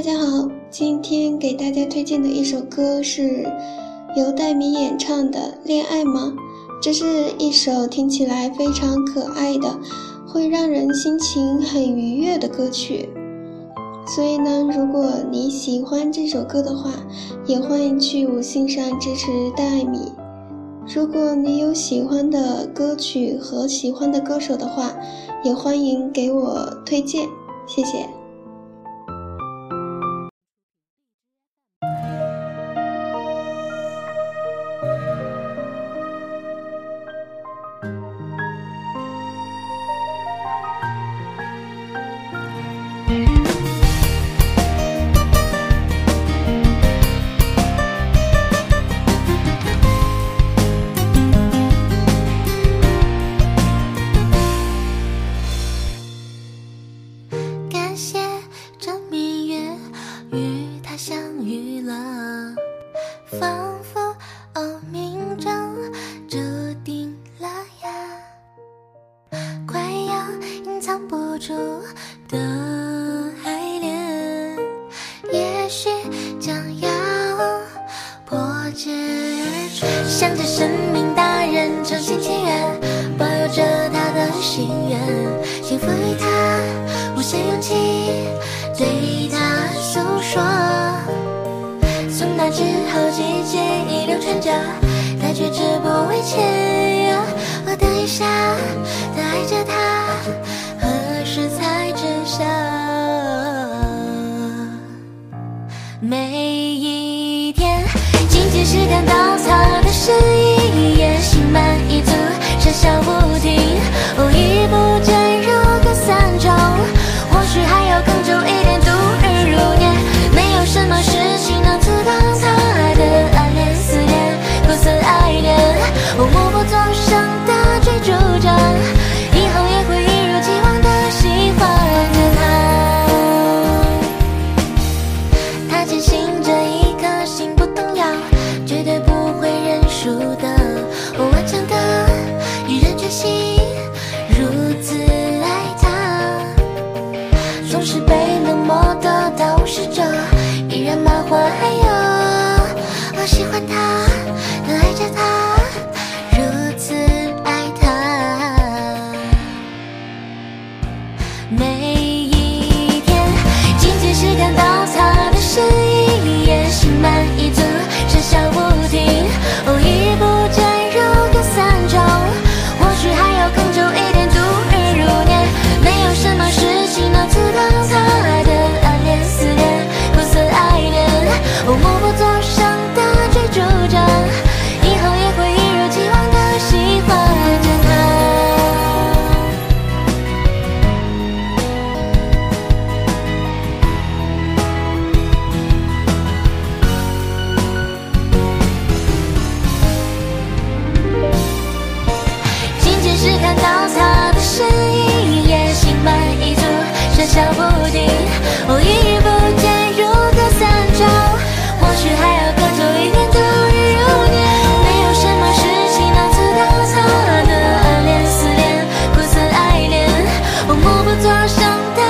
大家好，今天给大家推荐的一首歌是由戴米演唱的《恋爱吗》。这是一首听起来非常可爱的，会让人心情很愉悦的歌曲。所以呢，如果你喜欢这首歌的话，也欢迎去五星上支持戴米。如果你有喜欢的歌曲和喜欢的歌手的话，也欢迎给我推荐，谢谢。感谢这明月与他相遇了，风。之后，季节已流转着，带却止步。未前，我等一下，他爱着她，何时才知晓？每一天，仅仅是看稻草的身影，也心满意足，傻笑不停。我想的